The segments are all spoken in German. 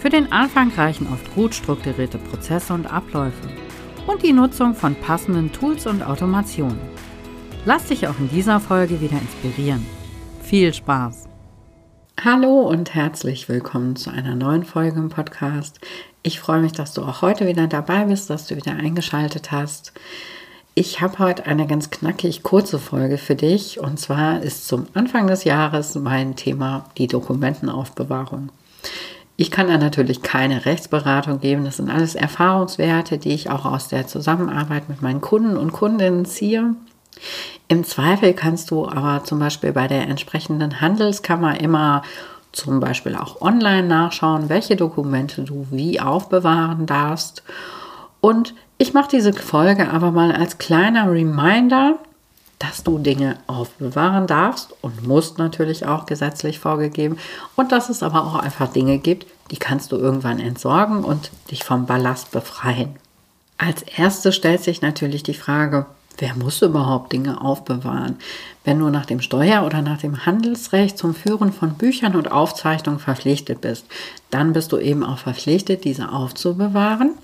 Für den Anfang reichen oft gut strukturierte Prozesse und Abläufe und die Nutzung von passenden Tools und Automationen. Lass dich auch in dieser Folge wieder inspirieren. Viel Spaß! Hallo und herzlich willkommen zu einer neuen Folge im Podcast. Ich freue mich, dass du auch heute wieder dabei bist, dass du wieder eingeschaltet hast. Ich habe heute eine ganz knackig kurze Folge für dich und zwar ist zum Anfang des Jahres mein Thema die Dokumentenaufbewahrung. Ich kann da natürlich keine Rechtsberatung geben. Das sind alles Erfahrungswerte, die ich auch aus der Zusammenarbeit mit meinen Kunden und Kundinnen ziehe. Im Zweifel kannst du aber zum Beispiel bei der entsprechenden Handelskammer immer zum Beispiel auch online nachschauen, welche Dokumente du wie aufbewahren darfst. Und ich mache diese Folge aber mal als kleiner Reminder, dass du Dinge aufbewahren darfst und musst natürlich auch gesetzlich vorgegeben und dass es aber auch einfach Dinge gibt, die kannst du irgendwann entsorgen und dich vom Ballast befreien. Als erstes stellt sich natürlich die Frage, Wer muss überhaupt Dinge aufbewahren? Wenn du nach dem Steuer- oder nach dem Handelsrecht zum Führen von Büchern und Aufzeichnungen verpflichtet bist, dann bist du eben auch verpflichtet, diese aufzubewahren.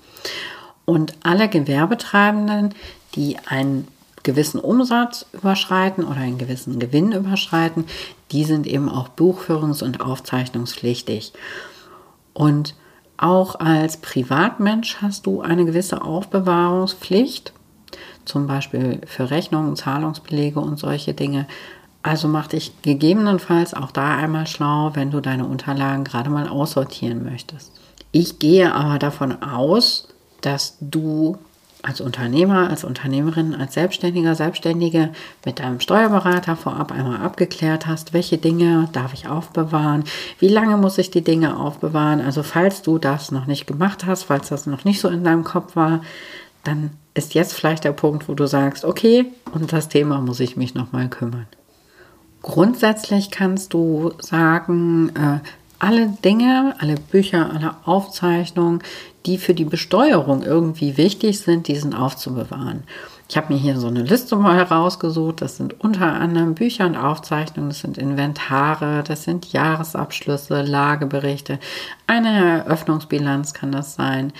Und alle Gewerbetreibenden, die einen gewissen Umsatz überschreiten oder einen gewissen Gewinn überschreiten, die sind eben auch buchführungs- und aufzeichnungspflichtig. Und auch als Privatmensch hast du eine gewisse Aufbewahrungspflicht zum Beispiel für Rechnungen, Zahlungsbelege und solche Dinge. Also mach dich gegebenenfalls auch da einmal schlau, wenn du deine Unterlagen gerade mal aussortieren möchtest. Ich gehe aber davon aus, dass du als Unternehmer, als Unternehmerin, als Selbstständiger, Selbstständige mit deinem Steuerberater vorab einmal abgeklärt hast, welche Dinge darf ich aufbewahren, wie lange muss ich die Dinge aufbewahren. Also falls du das noch nicht gemacht hast, falls das noch nicht so in deinem Kopf war, dann ist jetzt vielleicht der Punkt, wo du sagst, okay, um das Thema muss ich mich nochmal kümmern. Grundsätzlich kannst du sagen, äh, alle Dinge, alle Bücher, alle Aufzeichnungen, die für die Besteuerung irgendwie wichtig sind, die sind aufzubewahren. Ich habe mir hier so eine Liste mal herausgesucht. Das sind unter anderem Bücher und Aufzeichnungen, das sind Inventare, das sind Jahresabschlüsse, Lageberichte, eine Eröffnungsbilanz kann das sein,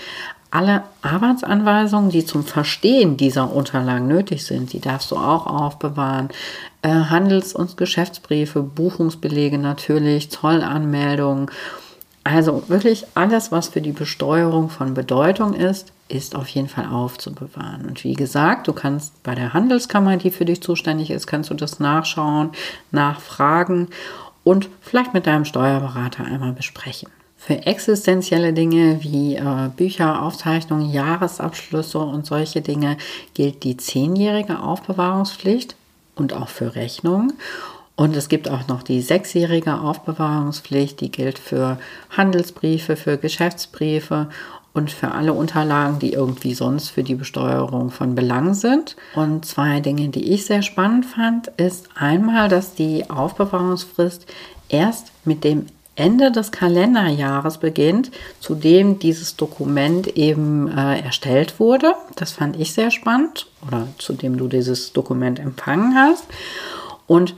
alle Arbeitsanweisungen, die zum Verstehen dieser Unterlagen nötig sind, die darfst du auch aufbewahren. Äh, Handels- und Geschäftsbriefe, Buchungsbelege natürlich, Zollanmeldungen. Also wirklich alles, was für die Besteuerung von Bedeutung ist, ist auf jeden Fall aufzubewahren. Und wie gesagt, du kannst bei der Handelskammer, die für dich zuständig ist, kannst du das nachschauen, nachfragen und vielleicht mit deinem Steuerberater einmal besprechen. Für existenzielle Dinge wie äh, Bücher, Aufzeichnungen, Jahresabschlüsse und solche Dinge gilt die zehnjährige Aufbewahrungspflicht und auch für Rechnungen. Und es gibt auch noch die sechsjährige Aufbewahrungspflicht, die gilt für Handelsbriefe, für Geschäftsbriefe und für alle Unterlagen, die irgendwie sonst für die Besteuerung von Belang sind. Und zwei Dinge, die ich sehr spannend fand, ist einmal, dass die Aufbewahrungsfrist erst mit dem Ende des Kalenderjahres beginnt, zu dem dieses Dokument eben äh, erstellt wurde. Das fand ich sehr spannend oder zu dem du dieses Dokument empfangen hast. Und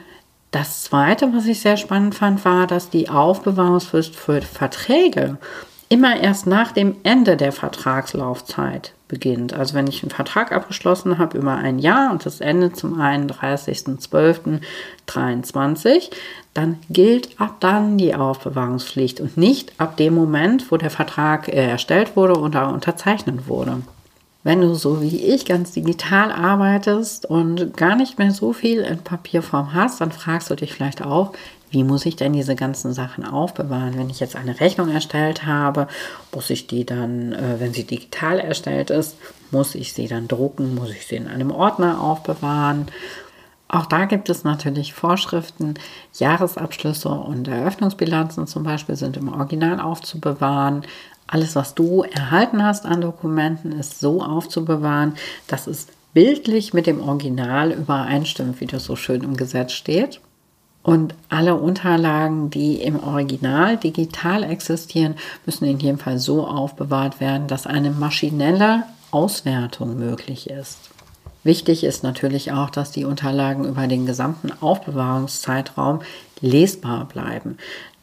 das Zweite, was ich sehr spannend fand, war, dass die Aufbewahrungsfrist für Verträge immer erst nach dem Ende der Vertragslaufzeit beginnt. Also wenn ich einen Vertrag abgeschlossen habe über ein Jahr und das Ende zum 31.12.23, dann gilt ab dann die Aufbewahrungspflicht und nicht ab dem Moment, wo der Vertrag äh, erstellt wurde oder unterzeichnet wurde. Wenn du so wie ich ganz digital arbeitest und gar nicht mehr so viel in Papierform hast, dann fragst du dich vielleicht auch, wie muss ich denn diese ganzen Sachen aufbewahren? Wenn ich jetzt eine Rechnung erstellt habe, muss ich die dann, äh, wenn sie digital erstellt ist, muss ich sie dann drucken, muss ich sie in einem Ordner aufbewahren? Auch da gibt es natürlich Vorschriften. Jahresabschlüsse und Eröffnungsbilanzen zum Beispiel sind im Original aufzubewahren. Alles, was du erhalten hast an Dokumenten, ist so aufzubewahren, dass es bildlich mit dem Original übereinstimmt, wie das so schön im Gesetz steht. Und alle Unterlagen, die im Original digital existieren, müssen in jedem Fall so aufbewahrt werden, dass eine maschinelle Auswertung möglich ist. Wichtig ist natürlich auch, dass die Unterlagen über den gesamten Aufbewahrungszeitraum lesbar bleiben.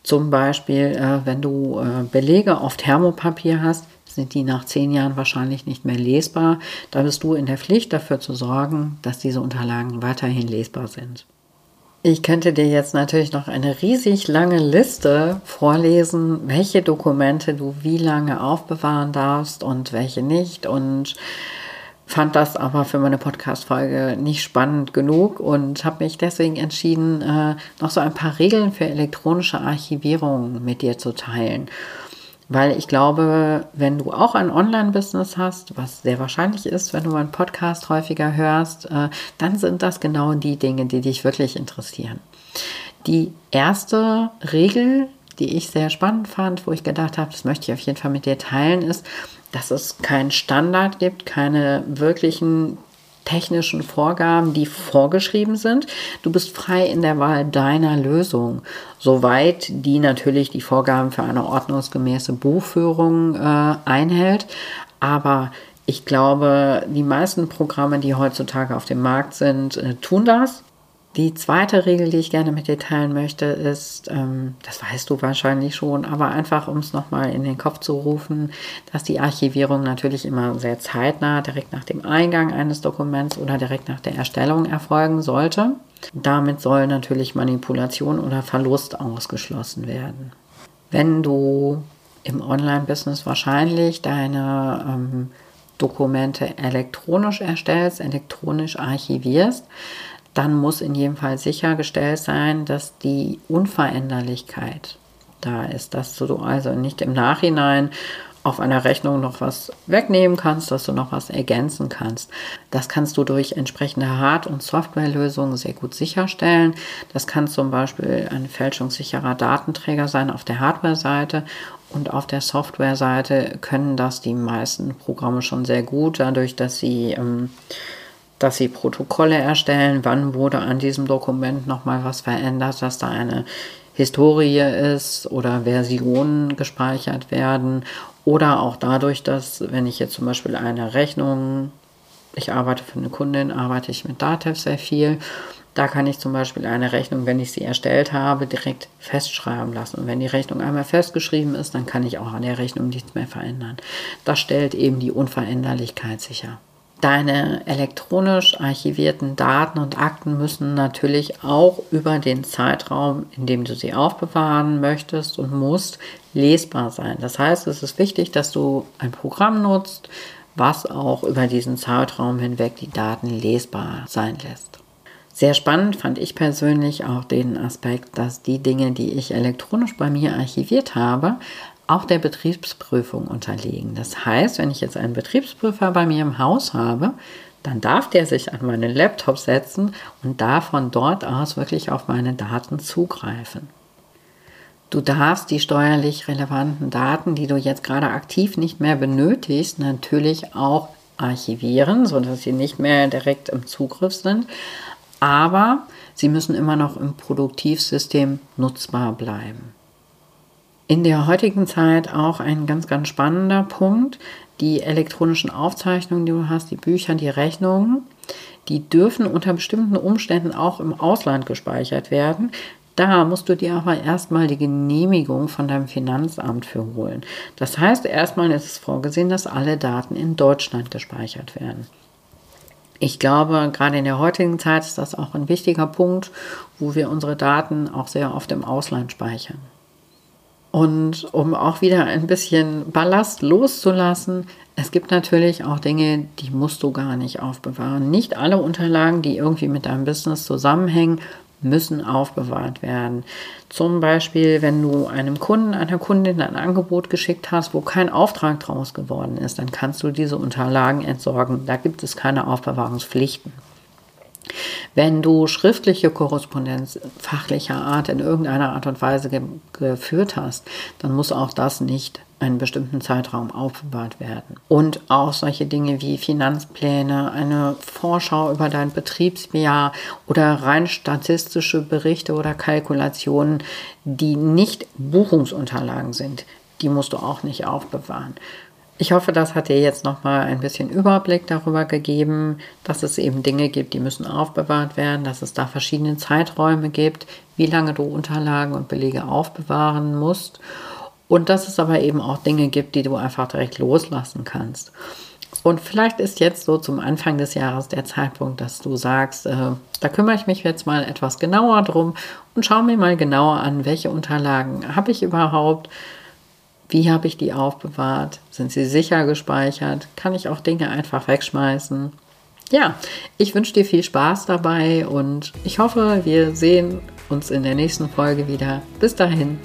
Zum Beispiel, äh, wenn du äh, Belege auf Thermopapier hast, sind die nach zehn Jahren wahrscheinlich nicht mehr lesbar. Da bist du in der Pflicht dafür zu sorgen, dass diese Unterlagen weiterhin lesbar sind. Ich könnte dir jetzt natürlich noch eine riesig lange Liste vorlesen, welche Dokumente du wie lange aufbewahren darfst und welche nicht. Und fand das aber für meine Podcast-Folge nicht spannend genug und habe mich deswegen entschieden, äh, noch so ein paar Regeln für elektronische Archivierung mit dir zu teilen. Weil ich glaube, wenn du auch ein Online-Business hast, was sehr wahrscheinlich ist, wenn du meinen Podcast häufiger hörst, äh, dann sind das genau die Dinge, die dich wirklich interessieren. Die erste Regel, die ich sehr spannend fand, wo ich gedacht habe, das möchte ich auf jeden Fall mit dir teilen, ist, dass es keinen Standard gibt, keine wirklichen technischen Vorgaben, die vorgeschrieben sind. Du bist frei in der Wahl deiner Lösung, soweit die natürlich die Vorgaben für eine ordnungsgemäße Buchführung äh, einhält. Aber ich glaube, die meisten Programme, die heutzutage auf dem Markt sind, äh, tun das. Die zweite Regel, die ich gerne mit dir teilen möchte, ist, ähm, das weißt du wahrscheinlich schon, aber einfach um es nochmal in den Kopf zu rufen, dass die Archivierung natürlich immer sehr zeitnah, direkt nach dem Eingang eines Dokuments oder direkt nach der Erstellung erfolgen sollte. Damit soll natürlich Manipulation oder Verlust ausgeschlossen werden. Wenn du im Online-Business wahrscheinlich deine ähm, Dokumente elektronisch erstellst, elektronisch archivierst, dann muss in jedem Fall sichergestellt sein, dass die Unveränderlichkeit da ist, dass du also nicht im Nachhinein auf einer Rechnung noch was wegnehmen kannst, dass du noch was ergänzen kannst. Das kannst du durch entsprechende Hard- und Softwarelösungen sehr gut sicherstellen. Das kann zum Beispiel ein fälschungssicherer Datenträger sein auf der Hardware-Seite und auf der Software-Seite können das die meisten Programme schon sehr gut, dadurch, dass sie ähm, dass sie Protokolle erstellen, wann wurde an diesem Dokument nochmal was verändert, dass da eine Historie ist oder Versionen gespeichert werden oder auch dadurch, dass wenn ich jetzt zum Beispiel eine Rechnung, ich arbeite für eine Kundin, arbeite ich mit Datev sehr viel, da kann ich zum Beispiel eine Rechnung, wenn ich sie erstellt habe, direkt festschreiben lassen. Und wenn die Rechnung einmal festgeschrieben ist, dann kann ich auch an der Rechnung nichts mehr verändern. Das stellt eben die Unveränderlichkeit sicher. Deine elektronisch archivierten Daten und Akten müssen natürlich auch über den Zeitraum, in dem du sie aufbewahren möchtest und musst, lesbar sein. Das heißt, es ist wichtig, dass du ein Programm nutzt, was auch über diesen Zeitraum hinweg die Daten lesbar sein lässt. Sehr spannend fand ich persönlich auch den Aspekt, dass die Dinge, die ich elektronisch bei mir archiviert habe, auch der Betriebsprüfung unterliegen. Das heißt, wenn ich jetzt einen Betriebsprüfer bei mir im Haus habe, dann darf der sich an meinen Laptop setzen und darf von dort aus wirklich auf meine Daten zugreifen. Du darfst die steuerlich relevanten Daten, die du jetzt gerade aktiv nicht mehr benötigst, natürlich auch archivieren, sodass sie nicht mehr direkt im Zugriff sind. Aber sie müssen immer noch im Produktivsystem nutzbar bleiben in der heutigen Zeit auch ein ganz, ganz spannender Punkt. Die elektronischen Aufzeichnungen, die du hast, die Bücher, die Rechnungen, die dürfen unter bestimmten Umständen auch im Ausland gespeichert werden. Da musst du dir aber erstmal die Genehmigung von deinem Finanzamt für holen. Das heißt, erstmal ist es vorgesehen, dass alle Daten in Deutschland gespeichert werden. Ich glaube, gerade in der heutigen Zeit ist das auch ein wichtiger Punkt, wo wir unsere Daten auch sehr oft im Ausland speichern. Und um auch wieder ein bisschen Ballast loszulassen, es gibt natürlich auch Dinge, die musst du gar nicht aufbewahren. Nicht alle Unterlagen, die irgendwie mit deinem Business zusammenhängen, müssen aufbewahrt werden. Zum Beispiel, wenn du einem Kunden, einer Kundin ein Angebot geschickt hast, wo kein Auftrag draus geworden ist, dann kannst du diese Unterlagen entsorgen. Da gibt es keine Aufbewahrungspflichten. Wenn du schriftliche Korrespondenz fachlicher Art in irgendeiner Art und Weise ge geführt hast, dann muss auch das nicht einen bestimmten Zeitraum aufbewahrt werden. Und auch solche Dinge wie Finanzpläne, eine Vorschau über dein Betriebsjahr oder rein statistische Berichte oder Kalkulationen, die nicht Buchungsunterlagen sind, die musst du auch nicht aufbewahren. Ich hoffe, das hat dir jetzt nochmal ein bisschen Überblick darüber gegeben, dass es eben Dinge gibt, die müssen aufbewahrt werden, dass es da verschiedene Zeiträume gibt, wie lange du Unterlagen und Belege aufbewahren musst und dass es aber eben auch Dinge gibt, die du einfach direkt loslassen kannst. Und vielleicht ist jetzt so zum Anfang des Jahres der Zeitpunkt, dass du sagst, äh, da kümmere ich mich jetzt mal etwas genauer drum und schaue mir mal genauer an, welche Unterlagen habe ich überhaupt, wie habe ich die aufbewahrt, sind sie sicher gespeichert, kann ich auch Dinge einfach wegschmeißen. Ja, ich wünsche dir viel Spaß dabei und ich hoffe, wir sehen uns in der nächsten Folge wieder. Bis dahin.